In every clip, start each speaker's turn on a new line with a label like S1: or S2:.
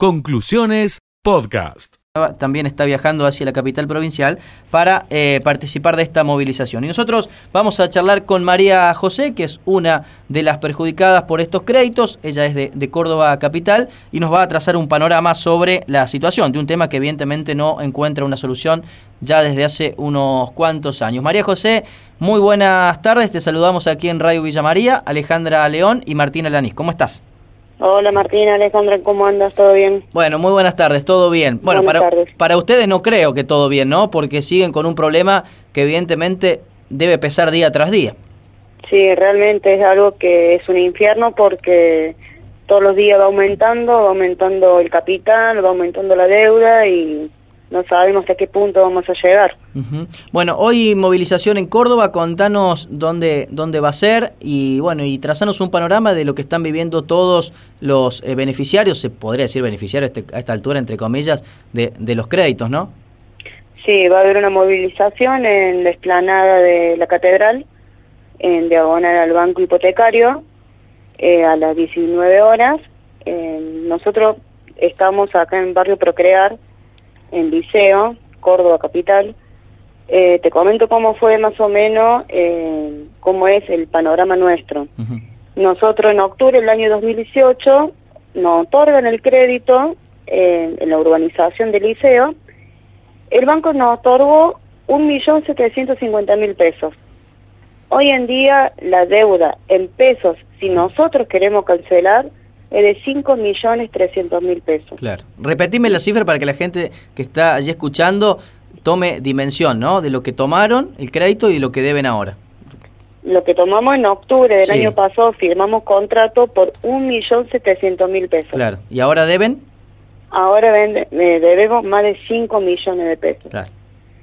S1: Conclusiones Podcast.
S2: También está viajando hacia la capital provincial para eh, participar de esta movilización. Y nosotros vamos a charlar con María José, que es una de las perjudicadas por estos créditos. Ella es de, de Córdoba Capital y nos va a trazar un panorama sobre la situación de un tema que evidentemente no encuentra una solución ya desde hace unos cuantos años. María José, muy buenas tardes. Te saludamos aquí en Radio Villa María, Alejandra León y Martina Lanís. ¿Cómo estás?
S3: Hola Martina, Alejandra, ¿cómo andas? ¿Todo bien?
S2: Bueno, muy buenas tardes, todo bien. Bueno, para, para ustedes no creo que todo bien, ¿no? Porque siguen con un problema que evidentemente debe pesar día tras día.
S3: Sí, realmente es algo que es un infierno porque todos los días va aumentando, va aumentando el capital, va aumentando la deuda y no sabemos hasta qué punto vamos a llegar.
S2: Bueno, hoy movilización en Córdoba, contanos dónde, dónde va a ser y bueno, y trazanos un panorama de lo que están viviendo todos los eh, beneficiarios, se podría decir beneficiarios este, a esta altura, entre comillas, de, de los créditos, ¿no?
S3: Sí, va a haber una movilización en la explanada de la catedral, en diagonal al banco hipotecario, eh, a las 19 horas. Eh, nosotros estamos acá en Barrio Procrear, en Liceo, Córdoba Capital. Eh, te comento cómo fue más o menos, eh, cómo es el panorama nuestro. Nosotros en octubre del año 2018 nos otorgan el crédito eh, en la urbanización del liceo. El banco nos otorgó 1.750.000 pesos. Hoy en día la deuda en pesos, si nosotros queremos cancelar, es de 5 millones 300 mil pesos.
S2: Claro. Repetime la cifra para que la gente que está allí escuchando tome dimensión, ¿no? De lo que tomaron el crédito y lo que deben ahora.
S3: Lo que tomamos en octubre del año pasado, firmamos contrato por un millón setecientos mil pesos.
S2: Claro. ¿Y ahora deben?
S3: Ahora debemos más de 5 millones de pesos. Claro.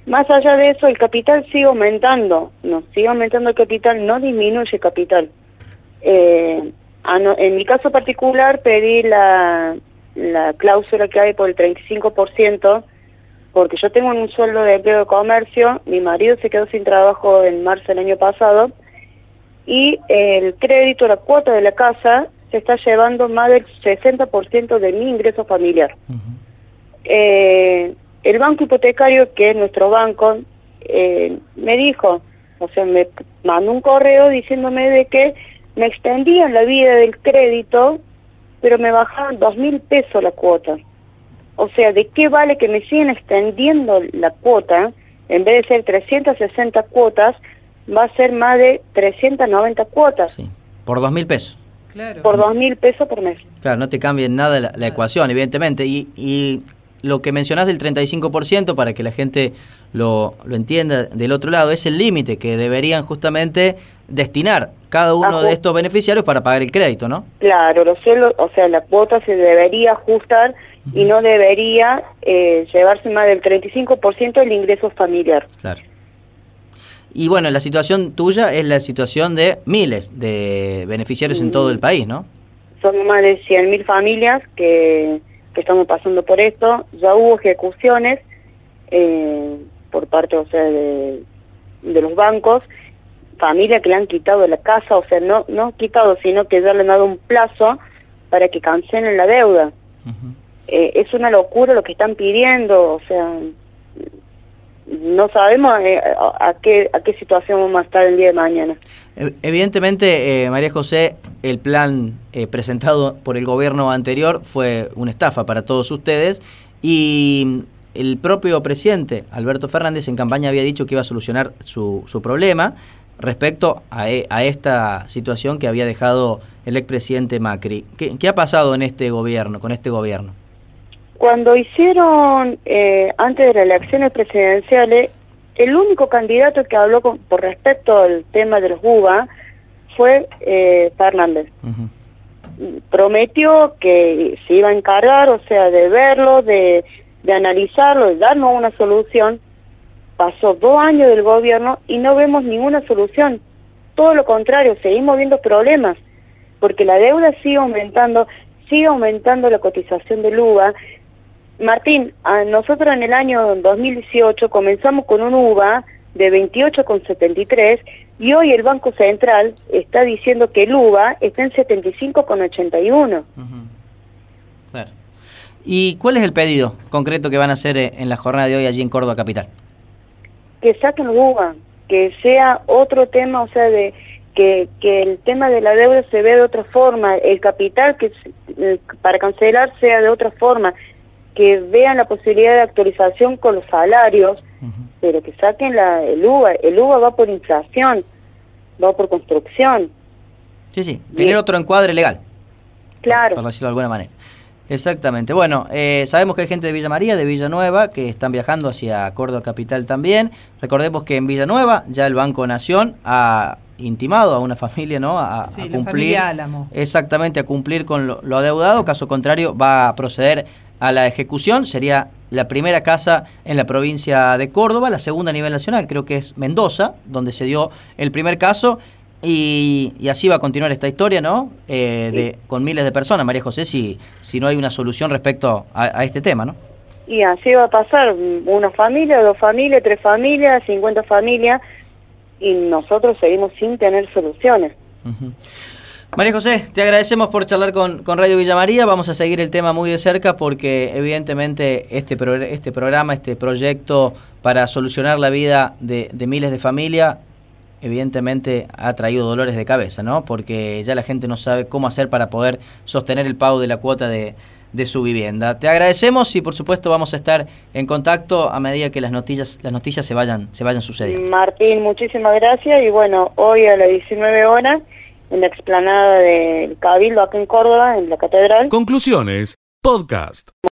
S3: Más allá de eso, el capital sigue aumentando. No, sigue aumentando el capital, no disminuye el capital. Eh, Ah, en mi caso particular pedí la, la cláusula que hay por el 35%, porque yo tengo un sueldo de empleo de comercio, mi marido se quedó sin trabajo en marzo del año pasado, y el crédito, la cuota de la casa, se está llevando más del 60% de mi ingreso familiar. eh, el banco hipotecario, que es nuestro banco, eh, me dijo, o sea, me mandó un correo diciéndome de que me extendían la vida del crédito, pero me bajaban dos mil pesos la cuota. O sea, ¿de qué vale que me sigan extendiendo la cuota? En vez de ser 360 cuotas, va a ser más de 390 cuotas.
S2: Sí, por dos mil pesos.
S3: Claro. Por dos mil pesos por mes.
S2: Claro, no te cambia en nada la, ecuación, evidentemente. Y, y lo que mencionás del 35%, para que la gente lo, lo entienda del otro lado, es el límite que deberían justamente destinar cada uno de estos beneficiarios para pagar el crédito, ¿no?
S3: Claro, los o sea, la cuota se debería ajustar y no debería eh, llevarse más del 35% del ingreso familiar.
S2: Claro. Y bueno, la situación tuya es la situación de miles de beneficiarios en todo el país, ¿no?
S3: Son más de 100.000 familias que que estamos pasando por esto. Ya hubo ejecuciones eh, por parte, o sea, de, los bancos, familias que le han quitado la casa, o sea, no no quitado, sino que ya le han dado un plazo para que cancelen la deuda. Eh, es una locura lo que están pidiendo, o sea, no sabemos eh, a, qué, a qué situación vamos a estar el día de mañana.
S2: Evidentemente, eh, María José, el plan eh, presentado por el gobierno anterior fue una estafa para todos ustedes y el propio presidente, Alberto Fernández, en campaña había dicho que iba a solucionar su, su problema respecto a, e, a, esta situación que había dejado el expresidente Macri. ¿Qué, ¿Qué ha pasado en este gobierno, con este gobierno?
S3: Cuando hicieron, eh, antes de las elecciones presidenciales, el único candidato que habló con, por respecto al tema de los UBA fue eh, Fernández. Prometió que se iba a encargar, o sea, de verlo, de, de analizarlo, de darnos una solución. Pasó dos años del gobierno y no vemos ninguna solución. Todo lo contrario, seguimos viendo problemas, porque la deuda sigue aumentando, sigue aumentando la cotización del UBA, Martín, nosotros en el año 2018 comenzamos con un UVA de 28,73 y hoy el Banco Central está diciendo que el UVA está en 75,81.
S2: Claro. ¿Y cuál es el pedido concreto que van a hacer eh, en la jornada de hoy allí en Córdoba Capital?
S3: Que saquen UBA, que sea otro tema, o sea, de que, que el tema de la deuda se ve de otra forma, el capital que eh, para cancelar sea de otra forma, que vean la posibilidad de actualización con los salarios, pero que saquen la, el UBA. El UBA va por inflación, va por construcción.
S2: Sí, sí, tener otro encuadre legal.
S3: Claro.
S2: Por decirlo de alguna manera. Exactamente. Bueno, eh, sabemos que hay gente de Villa María, de Villanueva, que están viajando hacia Córdoba Capital también. Recordemos que en Villanueva ya el Banco Nación ha intimado a una familia, ¿no? A, cumplir. Exactamente, a cumplir con lo, lo, adeudado. Caso contrario, va a proceder a la ejecución. Sería la primera casa en la provincia de Córdoba, la segunda a nivel nacional, creo que es Mendoza, donde se dio el primer caso. Y, así va a continuar esta historia, ¿no? Eh, de, con miles de personas, María José, si, si no hay una solución respecto a, este tema, ¿no?
S3: Y así va a pasar, una familia, dos familias, tres familias, cincuenta familias, y nosotros seguimos sin tener soluciones.
S2: María José, te agradecemos por charlar con, con, Radio Villa María. Vamos a seguir el tema muy de cerca porque evidentemente este, este programa, este proyecto para solucionar la vida de miles de familias evidentemente ha traído dolores de cabeza, ¿no? Porque ya la gente no sabe cómo hacer para poder sostener el pago de la cuota de, de su vivienda. Te agradecemos y por supuesto vamos a estar en contacto a medida que las noticias las noticias se vayan se vayan sucediendo.
S3: Martín, muchísimas gracias y bueno, hoy a las 19 horas en la explanada del Cabildo acá en Córdoba, en la catedral.
S1: Conclusiones, podcast.